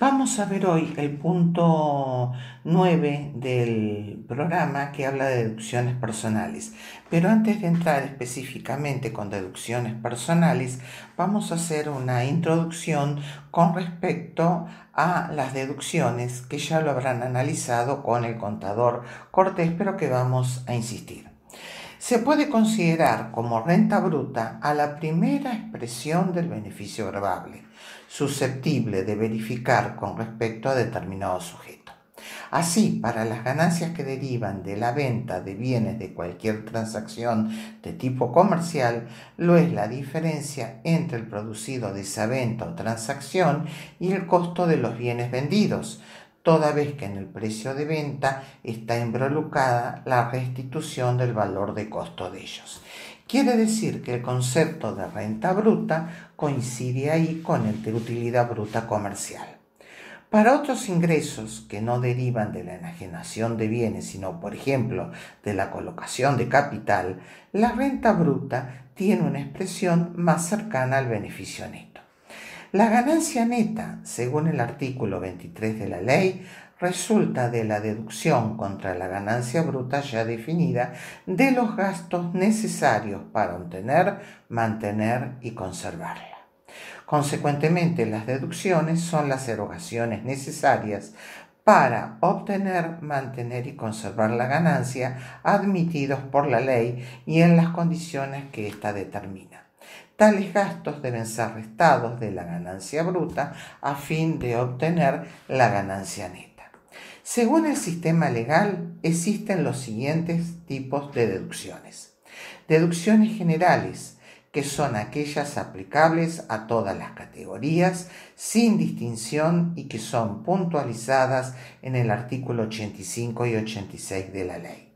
Vamos a ver hoy el punto 9 del programa que habla de deducciones personales. Pero antes de entrar específicamente con deducciones personales, vamos a hacer una introducción con respecto a las deducciones que ya lo habrán analizado con el contador Cortés, pero que vamos a insistir. Se puede considerar como renta bruta a la primera expresión del beneficio grabable susceptible de verificar con respecto a determinado sujeto. Así, para las ganancias que derivan de la venta de bienes de cualquier transacción de tipo comercial, lo es la diferencia entre el producido de esa venta o transacción y el costo de los bienes vendidos, toda vez que en el precio de venta está involucrada la restitución del valor de costo de ellos. Quiere decir que el concepto de renta bruta coincide ahí con el de utilidad bruta comercial. Para otros ingresos que no derivan de la enajenación de bienes, sino por ejemplo de la colocación de capital, la renta bruta tiene una expresión más cercana al beneficio neto. La ganancia neta, según el artículo 23 de la ley, resulta de la deducción contra la ganancia bruta ya definida de los gastos necesarios para obtener, mantener y conservarla. Consecuentemente, las deducciones son las erogaciones necesarias para obtener, mantener y conservar la ganancia admitidos por la ley y en las condiciones que ésta determina. Tales gastos deben ser restados de la ganancia bruta a fin de obtener la ganancia neta. Según el sistema legal, existen los siguientes tipos de deducciones. Deducciones generales, que son aquellas aplicables a todas las categorías sin distinción y que son puntualizadas en el artículo 85 y 86 de la ley.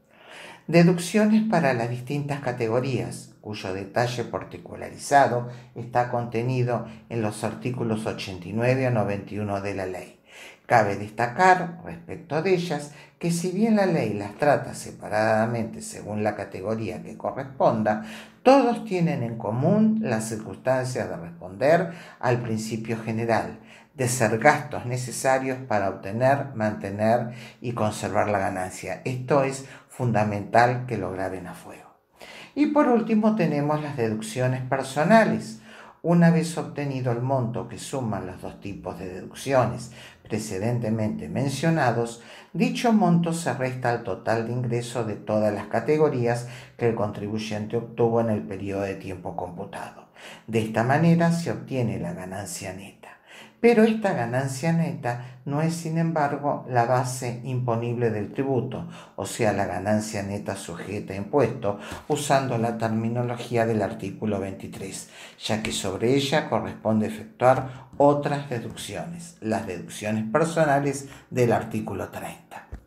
Deducciones para las distintas categorías, cuyo detalle particularizado está contenido en los artículos 89 a 91 de la ley. Cabe destacar respecto de ellas que si bien la ley las trata separadamente según la categoría que corresponda, todos tienen en común las circunstancias de responder al principio general, de ser gastos necesarios para obtener, mantener y conservar la ganancia. Esto es fundamental que lo graben a fuego. Y por último tenemos las deducciones personales una vez obtenido el monto que suman los dos tipos de deducciones precedentemente mencionados, dicho monto se resta al total de ingreso de todas las categorías que el contribuyente obtuvo en el periodo de tiempo computado. De esta manera se obtiene la ganancia neta pero esta ganancia neta no es, sin embargo, la base imponible del tributo, o sea, la ganancia neta sujeta a impuesto, usando la terminología del artículo 23, ya que sobre ella corresponde efectuar otras deducciones, las deducciones personales del artículo 30.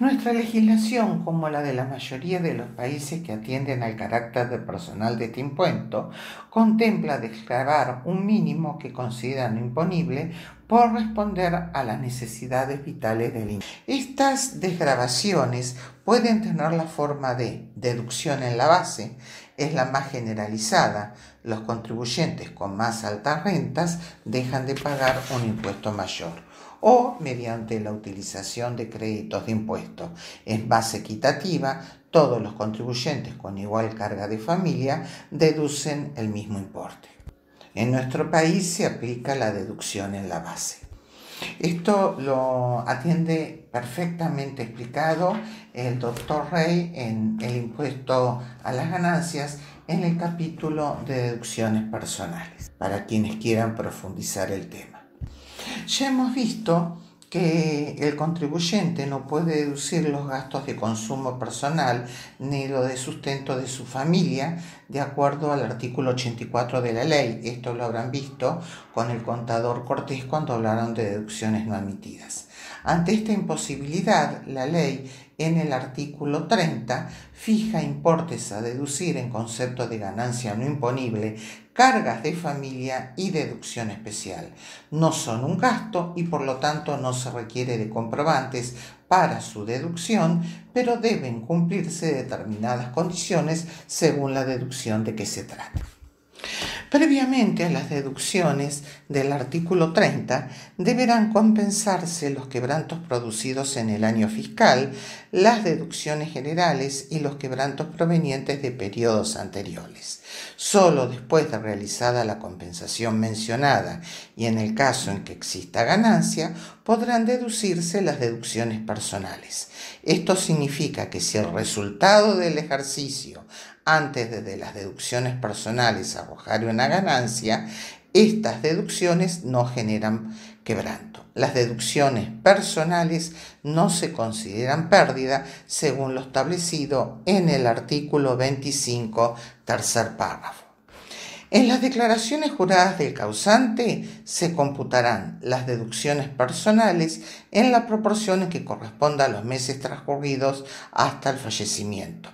Nuestra legislación, como la de la mayoría de los países que atienden al carácter de personal de este impuesto, contempla declarar un mínimo que consideran imponible por responder a las necesidades vitales del impuesto. Estas desgrabaciones pueden tener la forma de deducción en la base, es la más generalizada. Los contribuyentes con más altas rentas dejan de pagar un impuesto mayor o mediante la utilización de créditos de impuestos. Es más equitativa, todos los contribuyentes con igual carga de familia deducen el mismo importe. En nuestro país se aplica la deducción en la base. Esto lo atiende perfectamente explicado el doctor Rey en el impuesto a las ganancias en el capítulo de deducciones personales, para quienes quieran profundizar el tema. Ya hemos visto que el contribuyente no puede deducir los gastos de consumo personal ni lo de sustento de su familia de acuerdo al artículo 84 de la ley. Esto lo habrán visto con el contador Cortés cuando hablaron de deducciones no admitidas. Ante esta imposibilidad, la ley en el artículo 30 fija importes a deducir en concepto de ganancia no imponible, cargas de familia y deducción especial. No son un gasto y por lo tanto no se requiere de comprobantes para su deducción, pero deben cumplirse determinadas condiciones según la deducción de que se trata. Previamente a las deducciones del artículo 30 deberán compensarse los quebrantos producidos en el año fiscal, las deducciones generales y los quebrantos provenientes de periodos anteriores. Solo después de realizada la compensación mencionada y en el caso en que exista ganancia, podrán deducirse las deducciones personales. Esto significa que si el resultado del ejercicio antes de, las deducciones personales arrojar una ganancia, estas deducciones no generan Las deducciones personales no se consideran pérdida según lo establecido en el artículo 25, tercer párrafo. En las declaraciones juradas del causante se computarán las deducciones personales en la proporción en que corresponda a los meses transcurridos hasta el fallecimiento.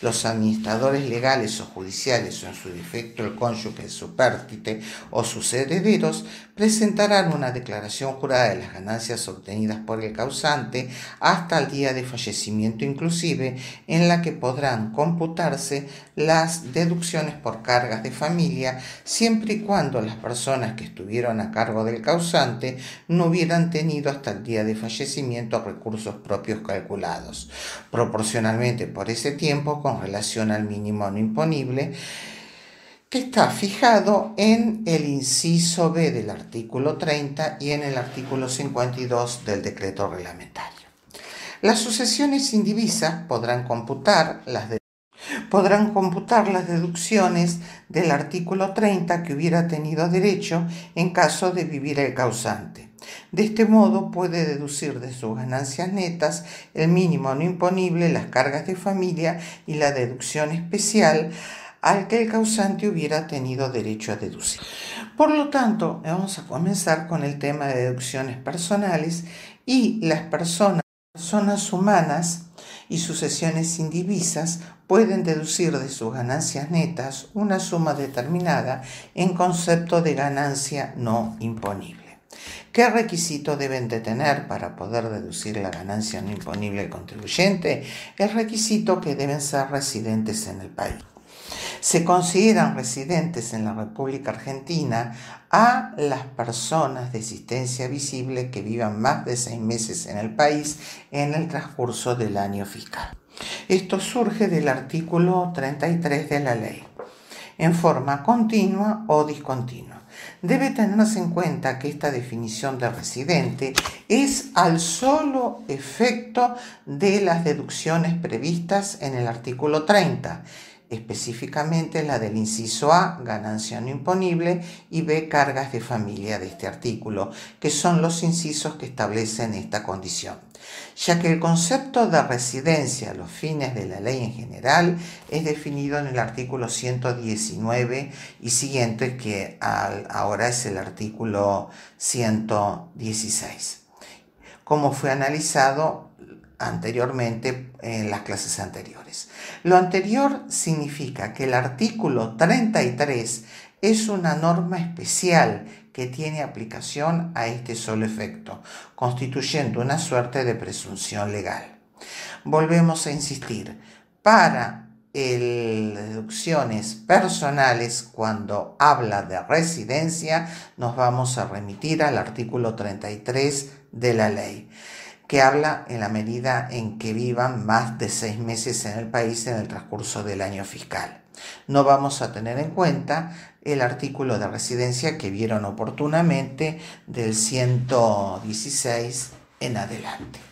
Los administradores legales o judiciales, o en su defecto el cónyuge supérstite o sus herederos, presentarán una declaración jurada de las ganancias obtenidas por el causante hasta el día de fallecimiento inclusive, en la que podrán computarse las deducciones por cargas de familia, siempre y cuando las personas que estuvieron a cargo del causante no hubieran tenido hasta el día de fallecimiento recursos propios calculados. Proporcionalmente por ese tiempo, con relación al mínimo no imponible, que está fijado en el inciso B del artículo 30 y en el artículo 52 del decreto reglamentario. Las sucesiones indivisas podrán computar las podrán computar las deducciones del artículo 30 que hubiera tenido derecho en caso de vivir el causante. De este modo puede deducir de sus ganancias netas el mínimo no imponible, las cargas de familia y la deducción especial al que el causante hubiera tenido derecho a deducir. Por lo tanto, vamos a comenzar con el tema de deducciones personales y las personas, personas humanas y sucesiones indivisas pueden deducir de sus ganancias netas una suma determinada en concepto de ganancia no imponible. ¿Qué requisito deben de tener para poder deducir la ganancia no imponible del contribuyente? El requisito que deben ser residentes en el país. Se consideran residentes en la República Argentina a las personas de existencia visible que vivan más de seis meses en el país en el transcurso del año fiscal. Esto surge del artículo 33 de la ley, en forma continua o discontinua. Debe tenerse en cuenta que esta definición de residente es al solo efecto de las deducciones previstas en el artículo 30 específicamente la del inciso A, ganancia no imponible, y B, cargas de familia de este artículo, que son los incisos que establecen esta condición, ya que el concepto de residencia a los fines de la ley en general es definido en el artículo 119 y siguiente, que ahora es el artículo 116, como fue analizado anteriormente en las clases anteriores. Lo anterior significa que el artículo 33 es una norma especial que tiene aplicación a este solo efecto, constituyendo una suerte de presunción legal. Volvemos a insistir, para deducciones personales, cuando habla de residencia, nos vamos a remitir al artículo 33 de la ley que habla en la medida en que vivan más de seis meses en el país en el transcurso del año fiscal. No vamos a tener en cuenta el artículo de residencia que vieron oportunamente del 116 en adelante.